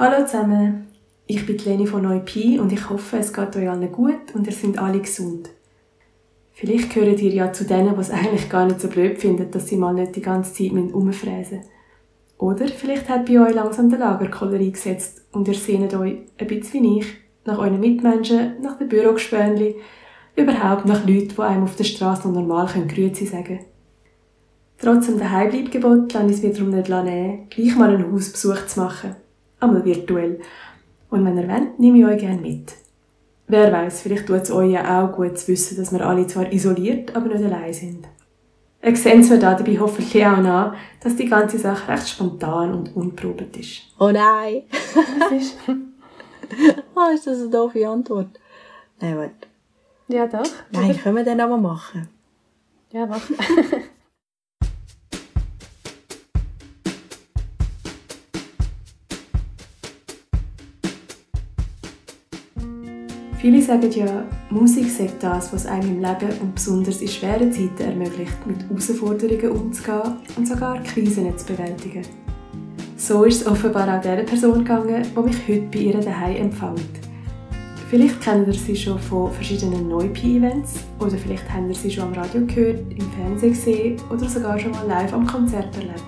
Hallo zusammen, ich bin Leni von Neupi und ich hoffe, es geht euch allen gut und ihr seid alle gesund. Vielleicht gehört ihr ja zu denen, die es eigentlich gar nicht so blöd finden, dass sie mal nicht die ganze Zeit rumfräsen müssen. Oder vielleicht hat bei euch langsam der Lagerkoller eingesetzt und ihr sehnt euch, ein bisschen wie ich, nach euren Mitmenschen, nach den Bürogespönli, überhaupt nach Leuten, die einem auf der Straße noch normal Grüezi sagen können. Trotz dem Daheimbleibgebot lasse ich es mir darum nicht nehmen, gleich mal einen Hausbesuch zu machen. Einmal virtuell. Und wenn ihr wollt, nehme ich euch gerne mit. Wer weiß, vielleicht tut es euch ja auch gut zu wissen, dass wir alle zwar isoliert, aber nicht allein sind. Ihr seht mir dabei hoffentlich auch an, dass die ganze Sache recht spontan und unprobiert ist. Oh nein! Was ist? oh, ist das eine doofe Antwort? Nein, warte. Ja, doch. Nein, können wir den aber machen. Ja, mach. Viele sagen ja, Musik sei das, was einem im Leben und besonders in schweren Zeiten ermöglicht, mit Herausforderungen umzugehen und sogar Krisen zu bewältigen. So ist es offenbar auch dieser Person gegangen, die mich heute bei ihr daheim empfängt. Vielleicht kennt ihr sie schon von verschiedenen Neupi-Events oder vielleicht habt ihr sie schon am Radio gehört, im Fernsehen gesehen oder sogar schon mal live am Konzert erlebt.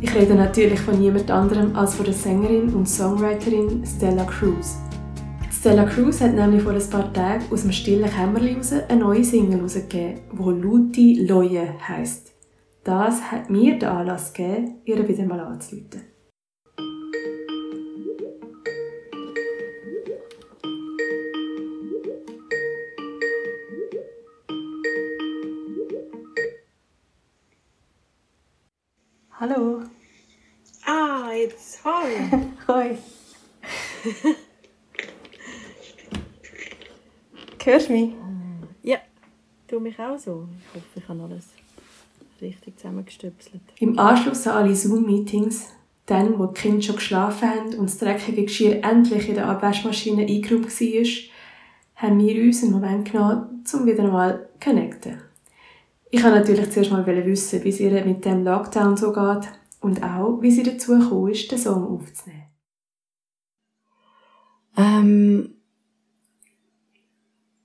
Ich rede natürlich von niemand anderem als von der Sängerin und Songwriterin Stella Cruz. Stella Cruz hat nämlich vor ein paar Tagen aus dem stillen Kämmerlein raus eine neue Single herausgegeben, die Luti Loje heisst. Das hat mir den Anlass gegeben, ihr wieder mal anzuleiten. Hallo. Ah, jetzt hoi. hoi. Hörst du mich? Ja, du mich auch so. Ich hoffe, ich habe alles richtig zusammengestöpselt. Im Anschluss an alle Zoom-Meetings, dann, wo die Kinder schon geschlafen haben und das dreckige Geschirr endlich in der Abwaschmaschine eingeräumt war, haben wir uns einen Moment genommen, um wieder einmal zu connecten. Ich wollte natürlich zuerst mal wissen, wie es ihr mit dem Lockdown so geht und auch, wie sie dazu gekommen ist, den Song aufzunehmen. Ähm,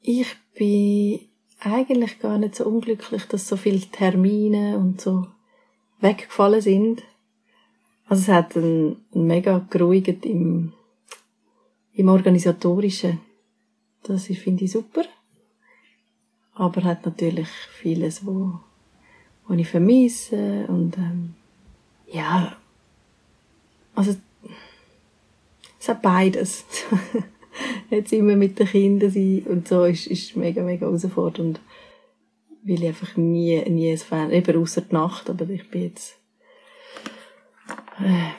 ich bin eigentlich gar nicht so unglücklich, dass so viele Termine und so weggefallen sind. Also es hat einen, einen mega geruhigt im, im Organisatorischen. Das finde ich super. Aber hat natürlich vieles, wo, wo ich vermisse und ähm, ja, also es hat beides. jetzt immer mit den Kindern sein und so ist, ist mega, mega herausfordernd. Weil ich einfach nie, nie ein Fan, eben außer die Nacht, aber ich bin jetzt, äh,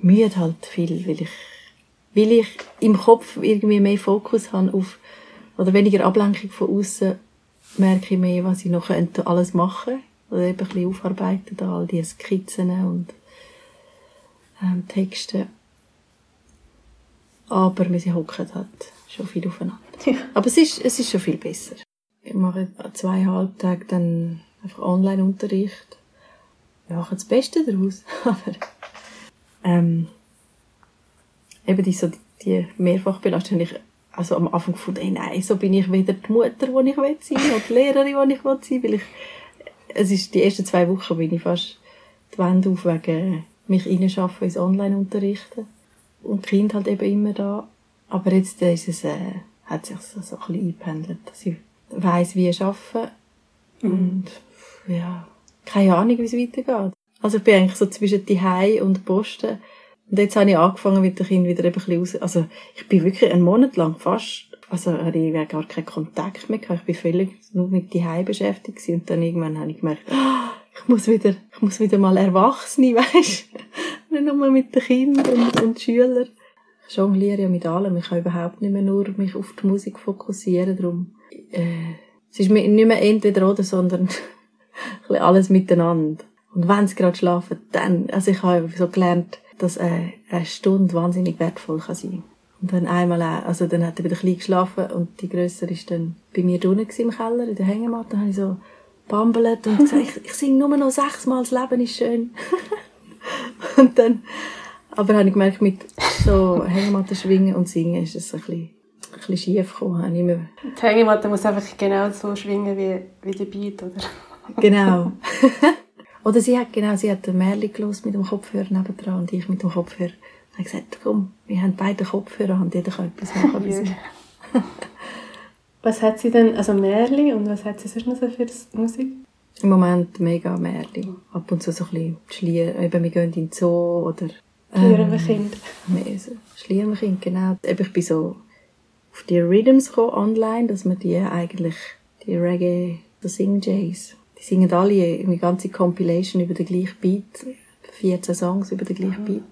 müde halt viel, weil ich, weil ich im Kopf irgendwie mehr Fokus habe auf, oder weniger Ablenkung von außen, merke ich mehr, was ich noch alles machen oder eben ein bisschen aufarbeiten, all die Skizzen und ähm, Texte. Aber wir hocken halt schon viel aufeinander. Ja. Aber es ist, es ist schon viel besser. Ich mache zweieinhalb Tage dann einfach Online-Unterricht. Wir machen das Beste daraus. Aber, ähm, eben die, so, die Mehrfachbelastung, ich also am Anfang gefunden, hey, nein, so bin ich weder die Mutter, die ich will sein, noch die Lehrerin, die ich will sein, weil ich, es ist, die ersten zwei Wochen bin ich fast die Wände auf wegen mich reinschaffen ins Online-Unterrichten und Kind halt eben immer da. Aber jetzt ist es, äh, hat sich so, so ein bisschen eingependelt, dass ich weiss, wie ich arbeite. Mhm. Und, ja, keine Ahnung, wie es weitergeht. Also ich bin eigentlich so zwischen die und Posten. Und jetzt habe ich angefangen mit den Kindern wieder ein bisschen raus. Also ich bin wirklich einen Monat lang fast, also hatte ich gar keinen Kontakt mehr gehabt. Ich bin völlig nur mit die beschäftigt gewesen. Und dann irgendwann habe ich gemerkt, oh, ich muss wieder, ich muss wieder mal Erwachsene, weißt nicht nur mit den Kindern und, und Schülern. Ich jongliere ja mit allem. Ich kann überhaupt nicht mehr nur mich auf die Musik fokussieren. Darum, äh, es ist nicht mehr entweder oder, sondern alles miteinander. Und wenn sie gerade schlafen, dann, also ich habe so gelernt, dass äh, eine Stunde wahnsinnig wertvoll kann sein. Und dann einmal also dann hat er wieder klein geschlafen und die Größere ist dann bei mir drinnen im Keller, in der Hängematte. Dann habe ich so bambelt und gesagt, ich, ich singe nur noch sechsmal, das Leben ist schön. und dann Aber habe ich gemerkt, mit so Hängematte schwingen und singen ist es ein bisschen, ein bisschen schief gekommen. Die Hängematte muss einfach genau so schwingen wie, wie der Beat, oder? Genau. oder sie hat, genau, sie hat den Merli gelost mit dem Kopfhörer nebendran und ich mit dem Kopfhörer. Ich habe gesagt, komm, wir haben beide Kopfhörer und jeder kann etwas machen. was hat sie denn, also Merli und was hat sie sonst noch so für Musik? Im Moment mega Merli. Ab und zu so ein bisschen Schlier, eben wir gehen in den Zoo oder... Schliermkind. Ähm, so Schliermkind, genau. Eben, ich bin so auf die Rhythms gekommen, online, dass man die eigentlich, die Reggae, die Sing-Jays, die singen alle eine ganze Compilation über den gleichen Beat, 14 Songs über den gleichen Beat.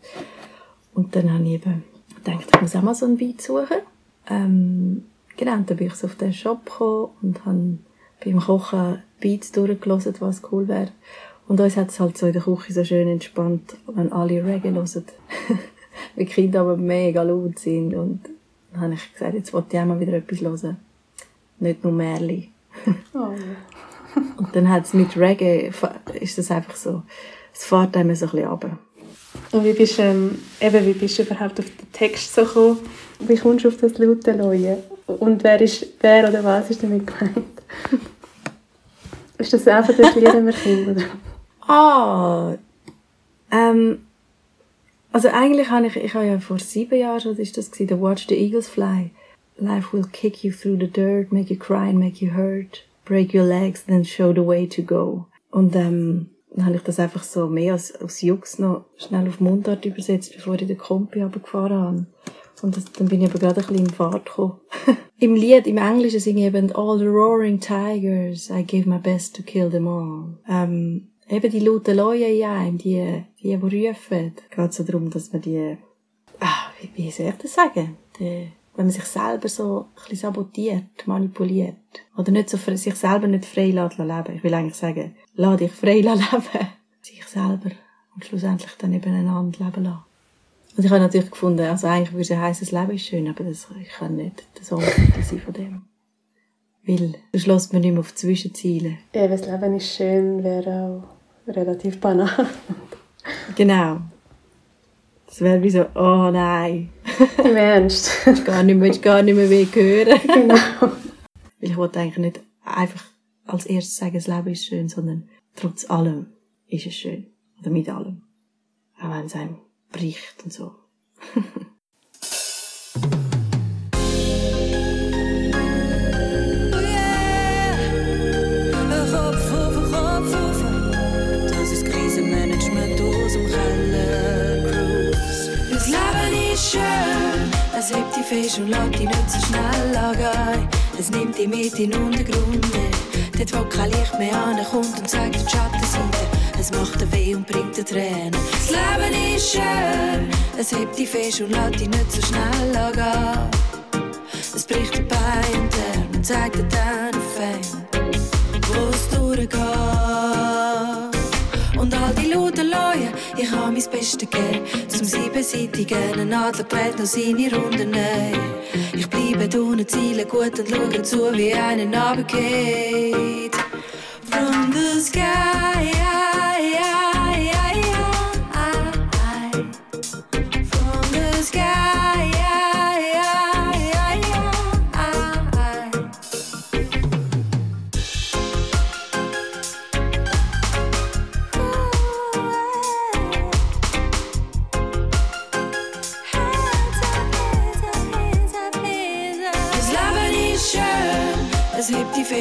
Und dann habe ich eben gedacht, ich muss auch mal so einen Beat suchen. Ähm, genau, und dann bin ich so auf den Shop gekommen und habe beim Kochen Beats durchgelassen, was cool wäre. Und uns hat es halt so in der Küche so schön entspannt, wenn alle Reggae hören. Weil die Kinder aber mega laut sind. Und dann habe ich gesagt, jetzt wollte ich auch mal wieder etwas hören. Nicht nur Märli. Oh, und dann hat es mit Reggae, ist das einfach so, es fährt einem so ein bisschen runter. Und wie bist, ähm, eben, wie bist du überhaupt auf den Text so gekommen? Wie kommst du auf das laute Leuen? Und wer, ist, wer oder was ist damit gemeint? ist das einfach das Lied immer Kind, oder? Ah, ähm, also eigentlich habe ich, ich habe ja vor sieben Jahren, was ist das gewesen, Watch the Eagles Fly. Life will kick you through the dirt, make you cry and make you hurt, break your legs, then show the way to go. Und ähm, dann habe ich das einfach so mehr als, als Jux noch schnell auf Mundart übersetzt, bevor ich den Kompi runtergefahren habe. Und das, dann bin ich aber gerade ein bisschen in Fahrt gekommen. Im Lied, im Englischen singe ich eben All the roaring tigers, I gave my best to kill them all. Ähm, eben die lauten Leute einem, die, die, die rufen. geht so darum, dass man die, ah, wie, wie soll ich das sagen? Die, wenn man sich selber so ein sabotiert, manipuliert. Oder nicht so, sich selber nicht frei lässt leben. Ich will eigentlich sagen, lass dich frei leben. Sich selber. Und schlussendlich dann eben einander leben lassen. Und ich habe natürlich gefunden, also eigentlich würde es heißen, das Leben ist schön, aber das, ich kann nicht der Song sein von dem. Weil, du schloss man nicht mehr auf Zwischenziele. Ja, das Leben ist schön, wäre auch relativ banal. genau. Es wäre wie so, oh nein. Im Ernst. ich gar nicht mehr, ich gar nicht mehr will hören. genau. Weil ich wollte eigentlich nicht einfach als erstes sagen, das Leben ist schön, sondern trotz allem ist es schön. Oder mit allem. Auch wenn es einem bricht und so. Es hebt die Fisch und lässt dich nicht so schnell angehen. Es nimmt dich mit in den Untergrund. Dort, wo kein Licht mehr ankommt und zeigt die Schattenseite. Es macht weh und bringt dir Tränen. Das Leben ist schön. Es hebt dich fest und lässt dich nicht so schnell angehen. Es bricht dir bei intern und zeigt dir deine Fan, wo es durchgeht. Und all die lauten Leute, ich habe mein Bestes gegeben, zum siebenseitigen Adlerbrett noch seine Runden nehmen. Ich bleibe ohne Ziele gut und schaue zu, wie einer runtergeht. From the sky,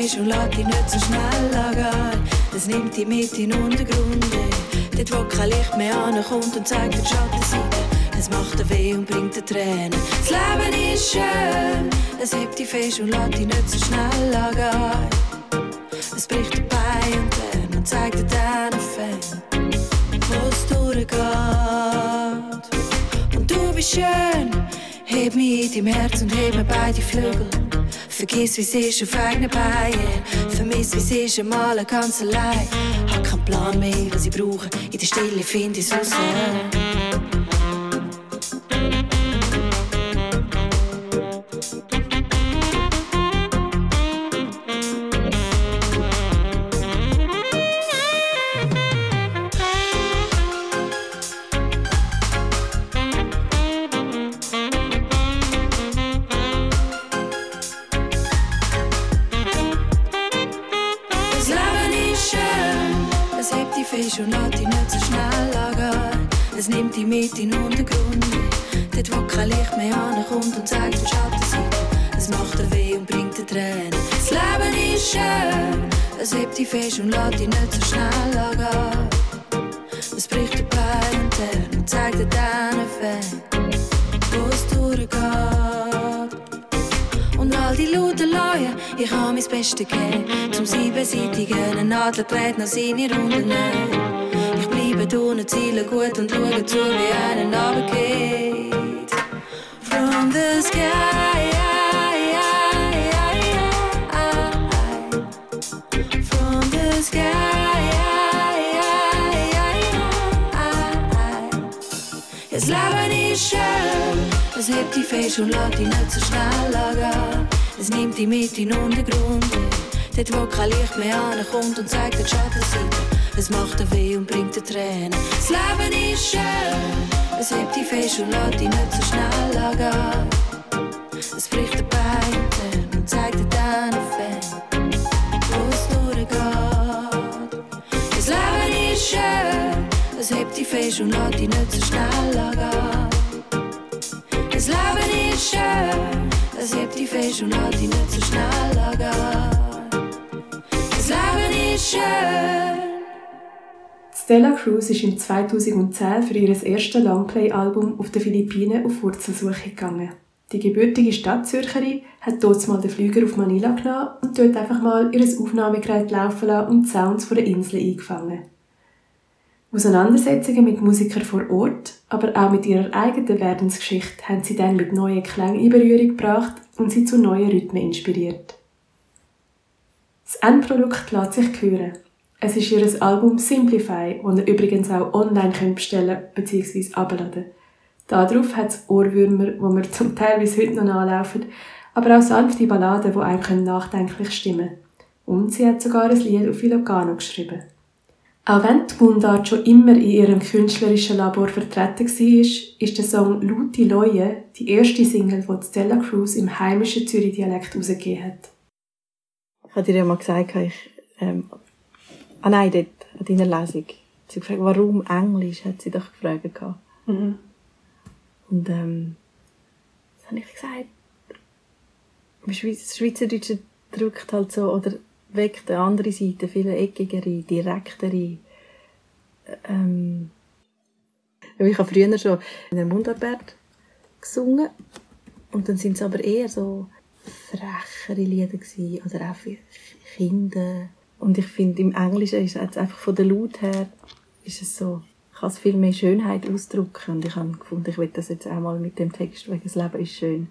fest und lässt dich nicht so schnell angehen. Es nimmt dich mit in den Untergrund. Dort, wo kein Licht mehr ankommt und zeigt die Schattenseite. Es macht dir weh und bringt dir Tränen. Das Leben ist schön. Es hebt dich fest und lässt dich nicht so schnell angehen. Es bricht dir bei und dann und zeigt dir deinen Fan, wo es durchgeht. Und du bist schön. Heb mich in deinem Herz und heb mir beide Flügel. Vergiss, wie ist auf eigenen Beinen. Vermiss, wie es ist, einmal ganz allein. Hab keinen Plan mehr, was ich brauche. In der Stille finde ich es raus. Hebt dich fest und lässt dich nicht so schnell angehen. Es bricht dir Bein und Tern und zeigt dir deinen Weg, wo es durchgeht. Und all die lauten Leuen, ich habe mein Bestes gegeben, zum siebenseitigen eine Nadel dreht noch seine Runden Ich bleibe tun, ziele gut und schaue zu, wie einen runtergeht. From the sky. Es hebt dich fest und lässt dich nicht so schnell angehen. Es nimmt dich mit in den Untergrund, dort wo kein Licht mehr ankommt und zeigt die Schattenseite. Es macht dir weh und bringt dir Tränen. Das Leben ist schön, es hebt dich fest und lässt dich nicht so schnell angehen. Es bricht dir Beine und zeigt deine Fan, wo es durchgeht. Das Leben ist schön, es hebt dich fest und lässt dich nicht so schnell angehen. Das schön, es hebt dich fest und lässt dich nicht so schnell angehen. Das Leben ist schön. Stella Cruz ist im 2010 für ihr erstes Longplay-Album auf den Philippinen auf Wurzelsuche gegangen. Die gebürtige Stadtzürcherin hat dort mal den Flüger auf Manila genommen und dort einfach mal ihr Aufnahmegerät laufen lassen und die Sounds von der Insel eingefangen. Auseinandersetzungen mit Musikern vor Ort, aber auch mit ihrer eigenen Werdensgeschichte haben sie dann mit neuen Klängen in Berührung gebracht und sie zu neuen Rhythmen inspiriert. Das Endprodukt lässt sich hören. Es ist ihr Album Simplify, das ihr übrigens auch online bestellen bzw. abladen Darauf hat es Ohrwürmer, wo wir zum Teil bis heute noch anlaufen, aber auch sanfte Balladen, die einem nachdenklich stimmen können. Und sie hat sogar ein Lied auf Ilocano geschrieben. Auch wenn die Mundart schon immer in ihrem künstlerischen Labor vertreten war, ist der Song «Luti Leue» die erste Single, die Stella Cruz im heimischen Zürich-Dialekt herausgegeben hat. Ich habe dir ja mal gesagt, ich, ähm, ah nein, dort, an deiner Lesung, sie gefragt, warum Englisch, hat sie doch gefragt. Mhm. Und, ähm, was habe ich gesagt? Das Schweizerdeutsche drückt halt so, oder weckt eine andere Seite, viel eckigere, direktere. Ähm, ich habe früher schon in der Mundarbeit gesungen und dann sind es aber eher so frechere Lieder gewesen, oder auch für Kinder. Und ich finde, im Englischen ist es einfach von der Laut her, ist es so, kann es viel mehr Schönheit ausdrücken. Und ich habe gefunden, ich will das jetzt auch mal mit dem Text, weil das Leben ist schön,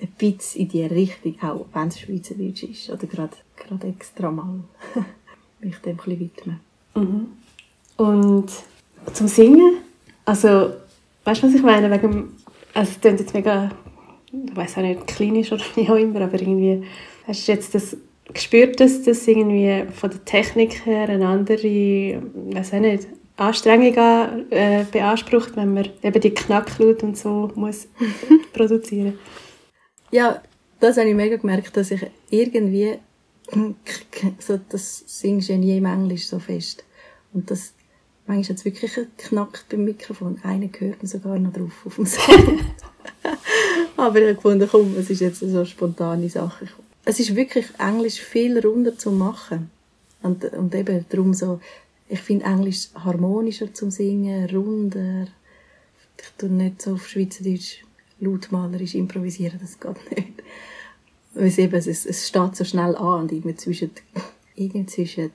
ein bisschen in die Richtung, auch wenn es Schweizerdeutsch ist, oder gerade, gerade extra mal, mich dem ein widmen. Mhm. Und zum Singen, also, weißt du, was ich meine? Wegen, also, es klingt jetzt mega, ich weiß auch nicht, klinisch oder wie auch immer, aber irgendwie, hast du jetzt das gespürt, dass das irgendwie von der Technik her eine andere, weiß auch nicht, Anstrengung äh, beansprucht, wenn man eben die Knacklaut und so muss produzieren ja, das habe ich mega gemerkt, dass ich irgendwie so das Singgenie im Englisch so fest. Und das manchmal hat es wirklich geknackt beim Mikrofon. Einer hört man sogar noch drauf auf dem Sound. Aber ich habe gefunden, komm, es ist jetzt so eine spontane Sache. Es ist wirklich Englisch viel runder zu machen. Und, und eben darum so, ich finde Englisch harmonischer zum Singen, runder. Ich tue nicht so auf Schweizerdeutsch lautmalerisch improvisieren, das geht nicht. Weil es eben, es, es steht so schnell an und irgendwie zwischen, irgendwie zwischen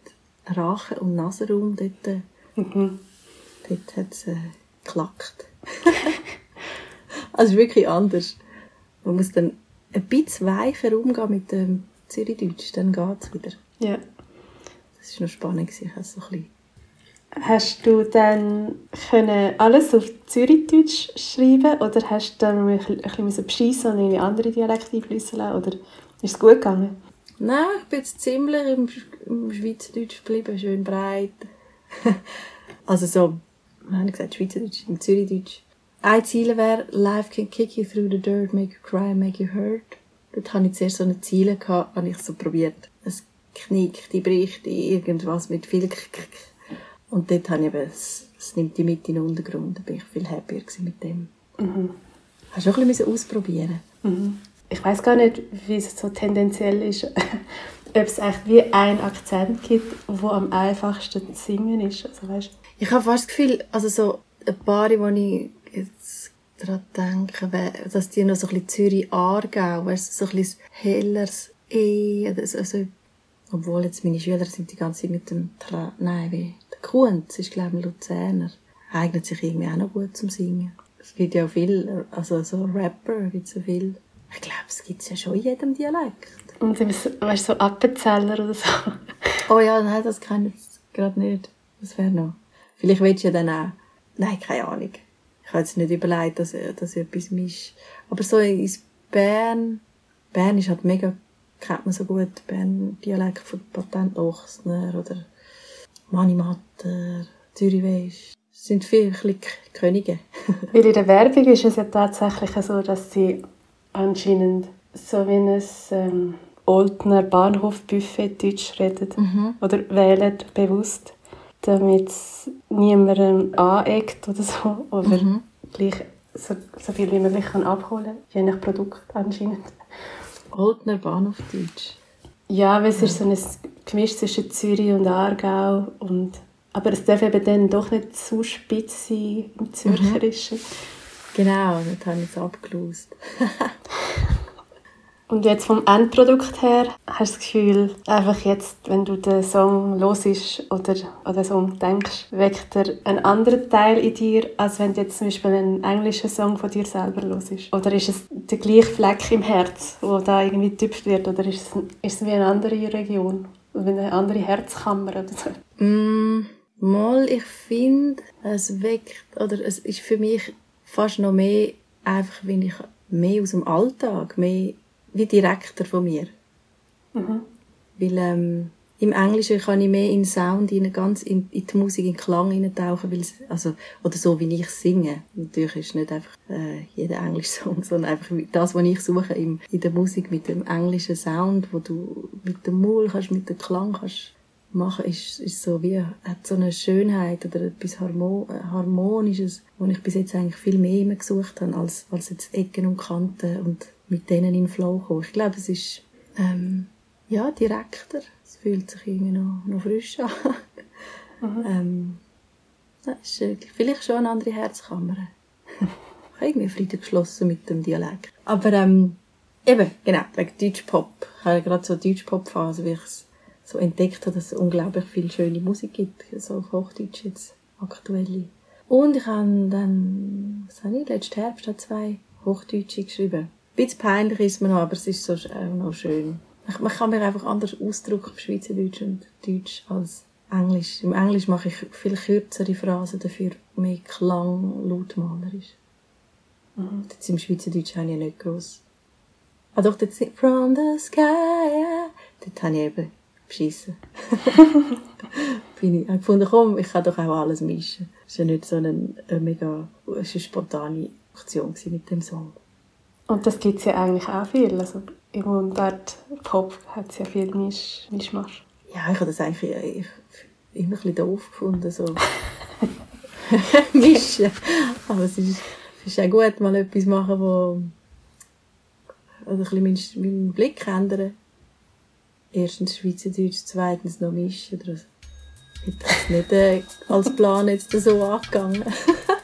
Rachen und Nasenraum dort, mhm. dort hat es äh, geklackt. also es ist wirklich anders. Man muss dann ein bisschen weicher umgehen mit dem Zürichdeutsch, dann geht es wieder. Ja. Das war noch spannend, ich habe so ein bisschen Hast du dann können alles auf Zürichdeutsch schreiben oder hast du dann ein bisschen beschissen und irgendwie andere Dialekte einfließen? Oder ist es gut gegangen? Nein, ich bin jetzt ziemlich im, im Schweizerdeutsch geblieben, schön breit. also so, wie habe ich gesagt, Schweizerdeutsch, im Zürichdeutsch. Ein Ziel wäre, Life can kick you through the dirt, make you cry, make you hurt. Dort hatte ich zuerst so eine Ziele, habe ich so probiert. Es knickt, die bricht, irgendwas mit viel Und dort habe ich eben, es, es nimmt die mit in den Untergrund. Da bin ich viel happier mit dem. Mhm. Hast du auch ein bisschen ausprobieren Mhm. Ich weiß gar nicht, wie es so tendenziell ist, ob es echt wie einen Akzent gibt, wo am einfachsten zu singen ist. Also, weißt, Ich habe fast das Gefühl, also so ein paar, wo ich jetzt daran denke, dass die noch so ein bisschen Zürich-Aargau, weißt so ein bisschen helleres E, oder so- also, obwohl jetzt meine Schüler sind die ganze Zeit mit dem Tra nein, wie, Kunz ist, glaube ich, ein Luzerner. Eignet sich irgendwie auch noch gut zum Singen. Es gibt ja auch viel, also so Rapper gibt es so viel. Ich glaube, es gibt ja schon in jedem Dialekt. und weißt, so Appenzeller oder so. Oh ja, nein, das kann ich jetzt gerade nicht. Das wäre noch. Vielleicht willst du ja dann auch. Nein, keine Ahnung. Ich habe jetzt nicht überlegt, dass, dass etwas misch. Aber so ins Bern. Bern ist halt mega, kennt man so gut. Bern Dialekt von Patent Ochsner oder Manimatter, Zürich weisst. Das sind viele Könige. Weil in der Werbung ist es ja tatsächlich so, dass sie anscheinend so wie ein ähm, Oldner Bahnhofbuffet Deutsch reden. Oder wählen bewusst, damit es niemandem aneckt oder so. Oder gleich so, so viel wie möglich abholen kann, je nach Produkt anscheinend. Oldner Bahnhof Deutsch. Ja, weil es ist so ein Gemisch zwischen Zürich und Aargau. Und, aber es darf eben dann doch nicht zu spitz sein im Zürcherischen. Genau, das habe ich jetzt abgelöst. Und jetzt vom Endprodukt her, hast du das Gefühl, einfach jetzt, wenn du den Song hörst oder an den Song denkst, weckt er einen anderen Teil in dir, als wenn du jetzt zum Beispiel einen englischen Song von dir selber hörst? Oder ist es der gleiche Fleck im Herz, wo da irgendwie getüpft wird? Oder ist es, ist es wie eine andere Region? Wie eine andere Herzkammer oder so? Mm, mal, ich finde, es weckt, oder es ist für mich fast noch mehr einfach, wenn ich mehr aus dem Alltag, mehr wie direkter von mir. Weil ähm, im Englischen kann ich mehr in Sound, rein, ganz in, in die Musik, in den Klang eintauchen, weil also, oder so, wie ich singe. Natürlich ist nicht einfach äh, jeder englische Song, sondern einfach das, was ich suche im, in der Musik mit dem englischen Sound, wo du mit dem Maul kannst, mit dem Klang kannst machen, ist, ist so wie, hat so eine Schönheit oder etwas äh, Harmonisches, wo ich bis jetzt eigentlich viel mehr immer gesucht habe, als, als jetzt Ecken und Kanten und mit denen in den Flow kommen. Ich glaube, es ist, ähm, ja, direkter. Es fühlt sich irgendwie noch, noch frisch an. ähm, das ist vielleicht schon eine andere Herzkammer. ich habe irgendwie Frieden geschlossen mit dem Dialekt. Aber ähm, eben, genau, wegen Deutschpop. Ich habe gerade so Deutschpop-Phase, wie ich es so entdeckt habe, dass es unglaublich viel schöne Musik gibt. So auf Hochdeutsch jetzt, aktuelle. Und ich habe dann, was habe ich, letzten Herbst zwei Hochdeutsche geschrieben. Bisschen peinlich ist mir noch, aber es ist so auch noch schön. Man kann mir einfach anders ausdrücken auf Schweizerdeutsch und Deutsch als Englisch. Im Englisch mache ich viel kürzere Phrasen, dafür mehr Klang, lautmalerisch. Jetzt im Schweizerdeutsch habe ich ja nicht gross. Ah doch, dort From the Sky, dort habe ich eben beschissen. Bin ich, gefunden, komm, ich kann doch auch alles mischen. Es war ja nicht so eine, eine mega, es war eine spontane Aktion mit dem Song. Und das gibt es ja eigentlich auch viel. Also im Mundart Pop hat es ja viel Misch, Mischmasch. Ja, ich habe das eigentlich ich, immer ein bisschen doof gefunden, so mischen. Aber es ist, es ist auch gut, mal etwas machen, wo oder ein bisschen meinen, meinen Blick ändern. Erstens Schweizerdeutsch, zweitens noch mischen. Oder so. Ich hätte das nicht äh, als Plan jetzt so angegangen.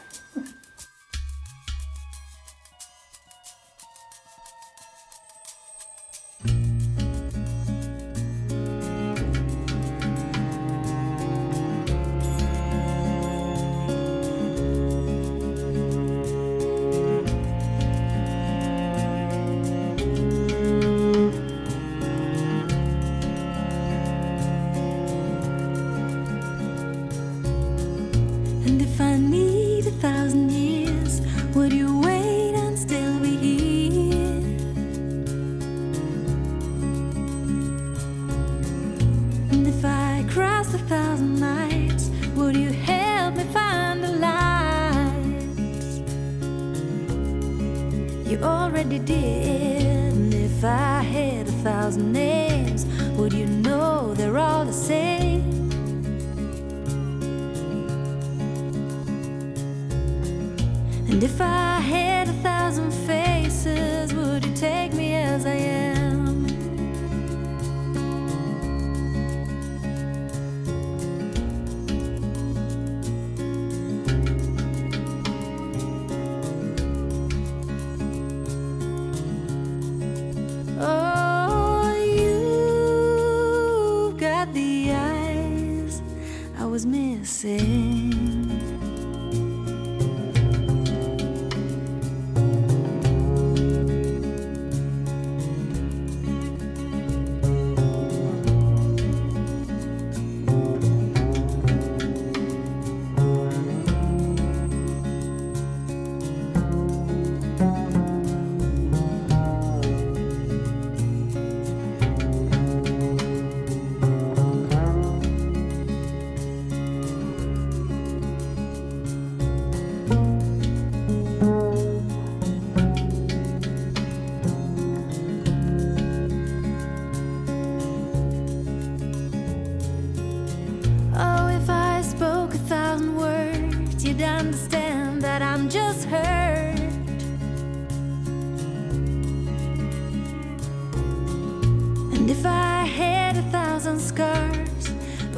was missing.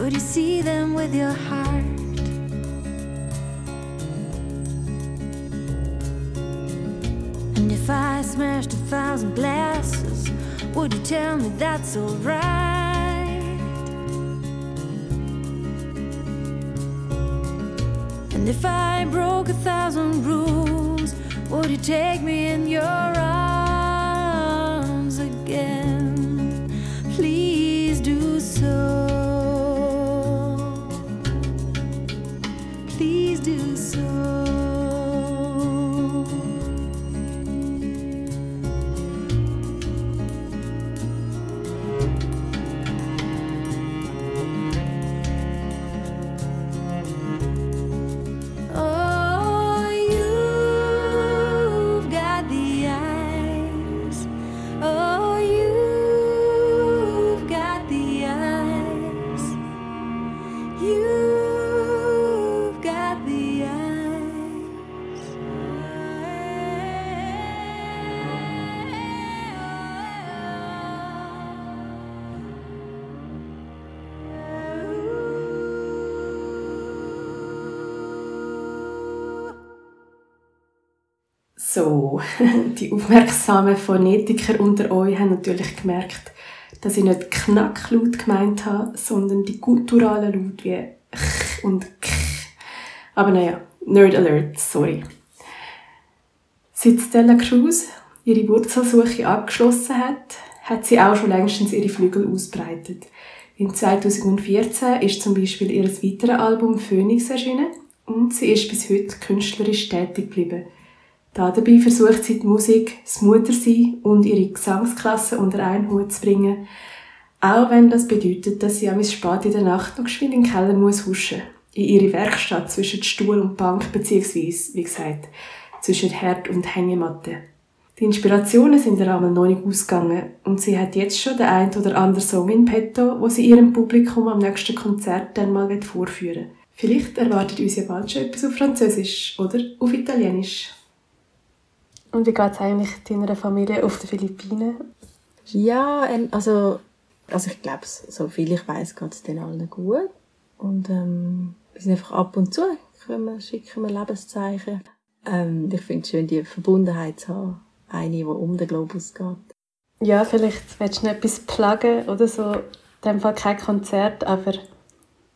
Would you see them with your heart? And if I smashed a thousand glasses, would you tell me that's alright? And if I broke a thousand rules, would you take me in your arms So, die aufmerksamen Phonetiker unter euch haben natürlich gemerkt, dass ich nicht Knacklaut gemeint habe, sondern die gutturalen Laut wie ch und k. Aber naja, Nerd Alert, sorry. Seit Stella Cruz ihre Wurzelsuche abgeschlossen hat, hat sie auch schon längstens ihre Flügel ausbreitet. In 2014 ist zum Beispiel ihr weiteres Album Phoenix erschienen und sie ist bis heute künstlerisch tätig geblieben. Dabei versucht sie die Musik, das Muttersein und ihre Gesangsklasse unter einen Hut zu bringen, auch wenn das bedeutet, dass sie am spät in der Nacht noch geschwind in den Keller muss huschen, in ihre Werkstatt zwischen Stuhl und Bank beziehungsweise, wie gesagt, zwischen Herd und Hängematte. Die Inspirationen sind ihr einmal noch nicht ausgegangen und sie hat jetzt schon den ein oder anderen Song in petto, wo sie ihrem Publikum am nächsten Konzert dann mal vorführen will. Vielleicht erwartet uns ja bald schon etwas auf Französisch oder auf Italienisch. Und wie geht es eigentlich deiner Familie auf den Philippinen? Ja, ähm, also, also ich glaube, so viel ich weiß, geht es denen allen gut. Und ähm, wir sind einfach ab und zu, können wir, schicken wir Lebenszeichen. Ähm, ich finde es schön, die Verbundenheit zu haben. Eine, die um den Globus geht. Ja, vielleicht willst du noch etwas pluggen oder so. In dem Fall kein Konzert, aber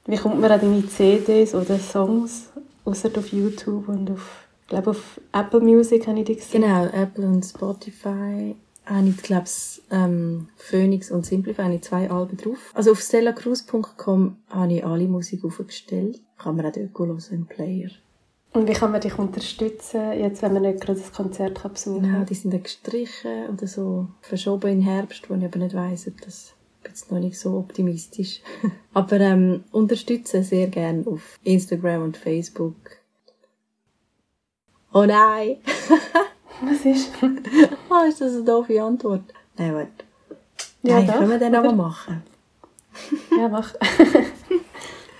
wie kommt man an deine CDs oder Songs, außer auf YouTube und auf, ich glaube auf Apple Music habe ich die gesehen. Genau, Apple und Spotify habe ich, glaube ähm, Phoenix und Simplify habe ich zwei Alben drauf. Also auf stellacruz.com habe ich alle Musik aufgestellt. Kann man auch dort hören im Player. Und wie kann man dich unterstützen, jetzt wenn man nicht gerade das Konzert kann besuchen Genau, kann? die sind dann gestrichen oder so verschoben in den Herbst, wo ich aber nicht weiss, ob das jetzt noch nicht so optimistisch. aber ähm, unterstützen sehr gerne auf Instagram und Facebook. Oh nein! Was ist? oh, ist das eine doofe Antwort? Nein, warte. Ja, Nein, doch, können wir oder? aber machen. ja, mach.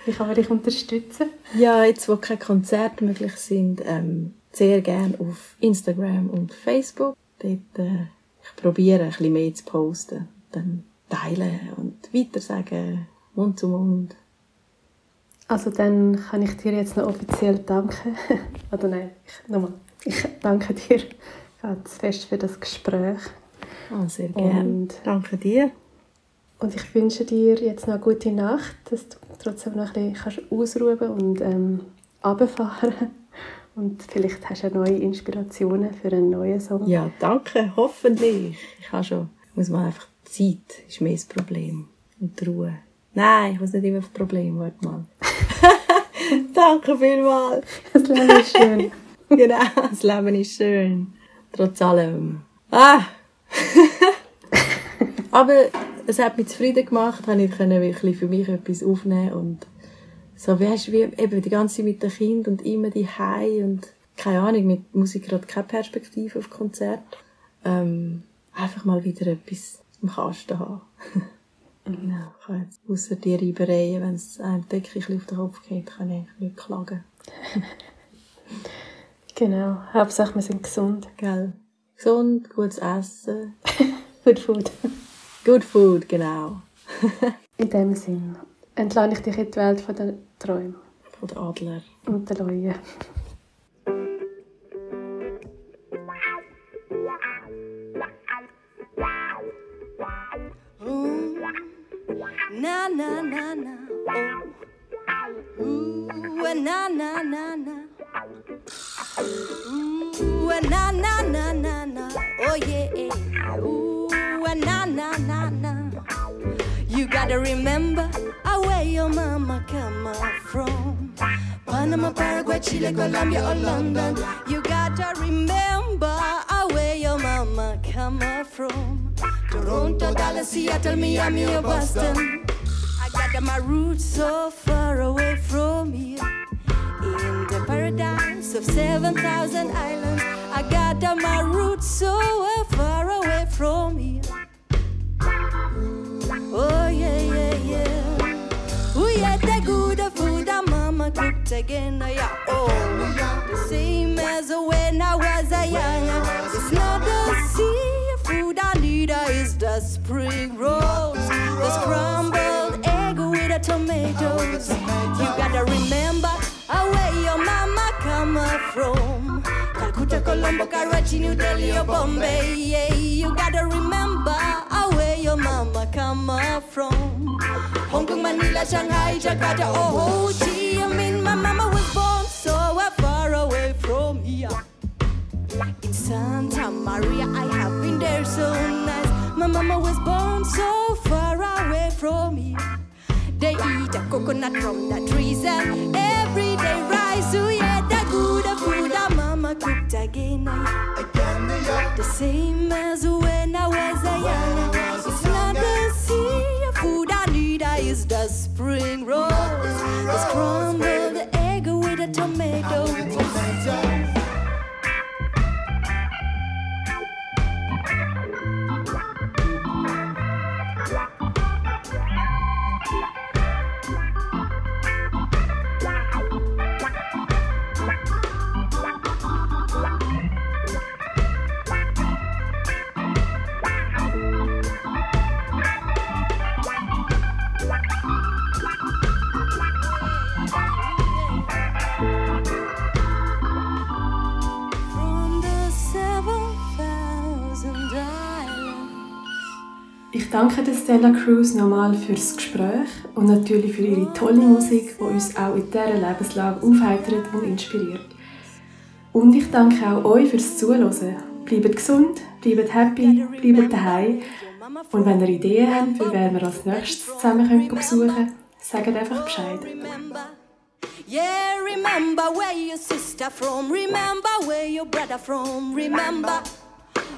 wie kann man dich unterstützen? Ja, jetzt, wo keine Konzerte möglich sind, ähm, sehr gerne auf Instagram und Facebook. Dort, äh, ich probiere ein bisschen mehr zu posten. Dann teilen und weitersagen, Mund zu Mund. Also dann kann ich dir jetzt noch offiziell danken. Oder nein, ich, nochmal. Ich danke dir ganz fest für das Gespräch. Oh, sehr gerne. danke dir. Und ich wünsche dir jetzt noch eine gute Nacht, dass du trotzdem noch ein bisschen ausruhen und ähm, runterfahren Und vielleicht hast du neue Inspirationen für einen neuen Song. Ja, danke, hoffentlich. Ich habe schon, muss man einfach Zeit ist mehr das Problem. Und die Ruhe. Nein, ich muss nicht immer das Problem, warte mal. danke vielmals. Das Leben ist schön. genau, das Leben ist schön. Trotz allem. Ah! Aber es hat mich zufrieden gemacht, wenn ich wirklich für mich etwas aufnehmen und so, hast du, wie, eben die ganze Zeit mit dem Kind und immer die Hei und keine Ahnung, mit Musik gerade keine Perspektive auf Konzert. Ähm, einfach mal wieder etwas im Kasten haben. Ja, ich kann jetzt ausser die Reibereien, wenn es einem Decke auf den Kopf geht, kann ich nicht klagen. genau, Hauptsache wir sind gesund. Gell? Gesund, gutes Essen. Good food. Good food, genau. In dem Sinn entlade ich dich in die Welt der Träume. Von der Adler. Und der Leue. Na na na na oh ooh na na na na ooh na na na na na oh yeah ooh na na na na you gotta remember where your mama come from Panama, Paraguay, Chile, Colombia, or London. You gotta remember where your mama come from. Toronto, Dallas, Seattle, Miami, or Boston. I got my roots so far away from here. In the paradise of 7,000 islands, I got my roots so far away from here. Oh, yeah, yeah, yeah. Oh, yeah, the good food that mama cooked again. Oh, yeah, oh, the same as when I was a young. It's not the seafood I need, it's the spring rolls, the scrambled tomatoes. You gotta remember where your mama come from. Calcutta, Colombo, Karachi, New Delhi, or Bombay. Yeah, you gotta remember where your mama come from. Hong Kong, Manila, Shanghai, Jakarta, or Ho Chi Minh. My mama was born so far away from here. In Santa Maria, I have been there so nice. My mama was born so far away from here. They eat a coconut from the trees and every day rise. Oh yeah, the good food that mama cooked again. Again. The same as when I was a young. It's not the sea food I need, it's the spring rolls, the scrambled egg with a tomato. Danke Stella Cruz nochmal fürs Gespräch und natürlich für ihre tolle Musik, die uns auch in dieser Lebenslage aufheitert und inspiriert. Und ich danke auch euch fürs Zuhören. Bleibt gesund, bleibt happy, bleibt daheim. Und wenn ihr Ideen habt, für wen wir als nächstes zusammen besuchen können, sagt einfach Bescheid. Yeah, remember where your sister from. Remember where your brother from. Remember.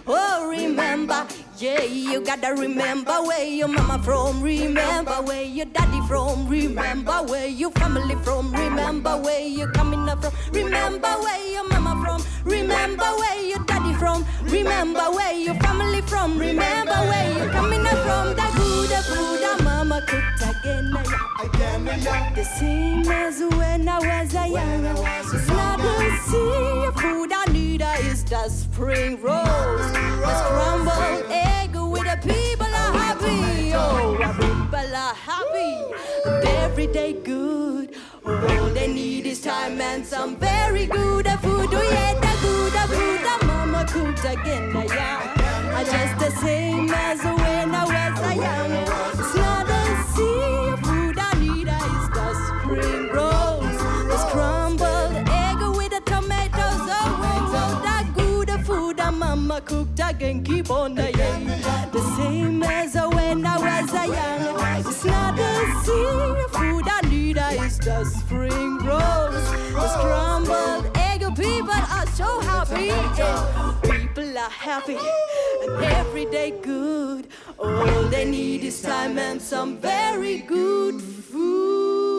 Oh, remember. Yeah, you gotta remember where your mama from. Remember where your daddy from. Remember where your family from. Remember where you're coming up from. Remember where your mama from. Remember where your daddy from. Remember where your family from. Remember where you're coming up from. That good, that good, that mama mama cooked again, again. The same as when I was a young. It's not the sea food I need, is the spring rolls, the scrambled egg with the people are happy. Oh, people are happy, every day good. All they need is time and some very good food. Oh yeah, the good food that mama cooked again, yeah. I just the same as when I was young. It's not the seafood I need, it's the spring rolls, cooked again. Keep on the. The same as when I was a young. It's not the seafood I need, it's the spring rolls, the scrambled egg. People are so happy. People are happy and every day good. All they need is time and some very good food.